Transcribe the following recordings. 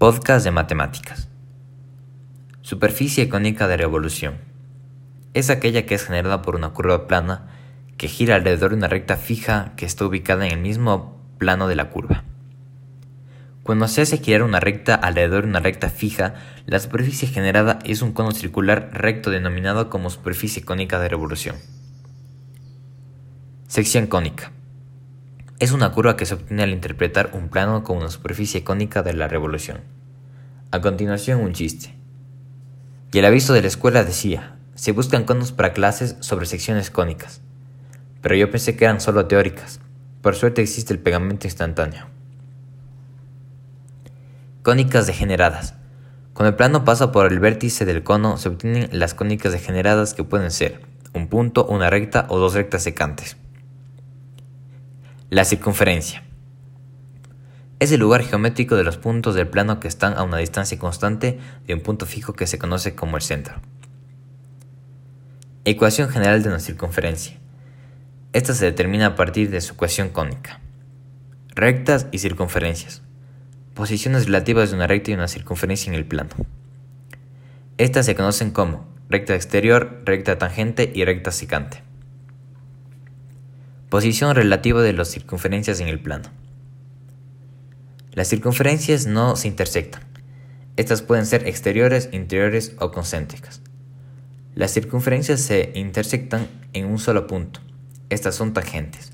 Podcast de matemáticas. Superficie cónica de revolución. Es aquella que es generada por una curva plana que gira alrededor de una recta fija que está ubicada en el mismo plano de la curva. Cuando se hace girar una recta alrededor de una recta fija, la superficie generada es un cono circular recto denominado como superficie cónica de revolución. Sección cónica. Es una curva que se obtiene al interpretar un plano con una superficie cónica de la revolución. A continuación, un chiste. Y el aviso de la escuela decía, se buscan conos para clases sobre secciones cónicas. Pero yo pensé que eran solo teóricas. Por suerte existe el pegamento instantáneo. Cónicas degeneradas. Cuando el plano pasa por el vértice del cono, se obtienen las cónicas degeneradas que pueden ser un punto, una recta o dos rectas secantes. La circunferencia. Es el lugar geométrico de los puntos del plano que están a una distancia constante de un punto fijo que se conoce como el centro. Ecuación general de una circunferencia. Esta se determina a partir de su ecuación cónica. Rectas y circunferencias. Posiciones relativas de una recta y una circunferencia en el plano. Estas se conocen como recta exterior, recta tangente y recta secante. Posición relativa de las circunferencias en el plano. Las circunferencias no se intersectan. Estas pueden ser exteriores, interiores o concéntricas. Las circunferencias se intersectan en un solo punto. Estas son tangentes.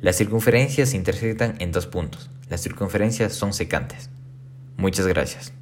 Las circunferencias se intersectan en dos puntos. Las circunferencias son secantes. Muchas gracias.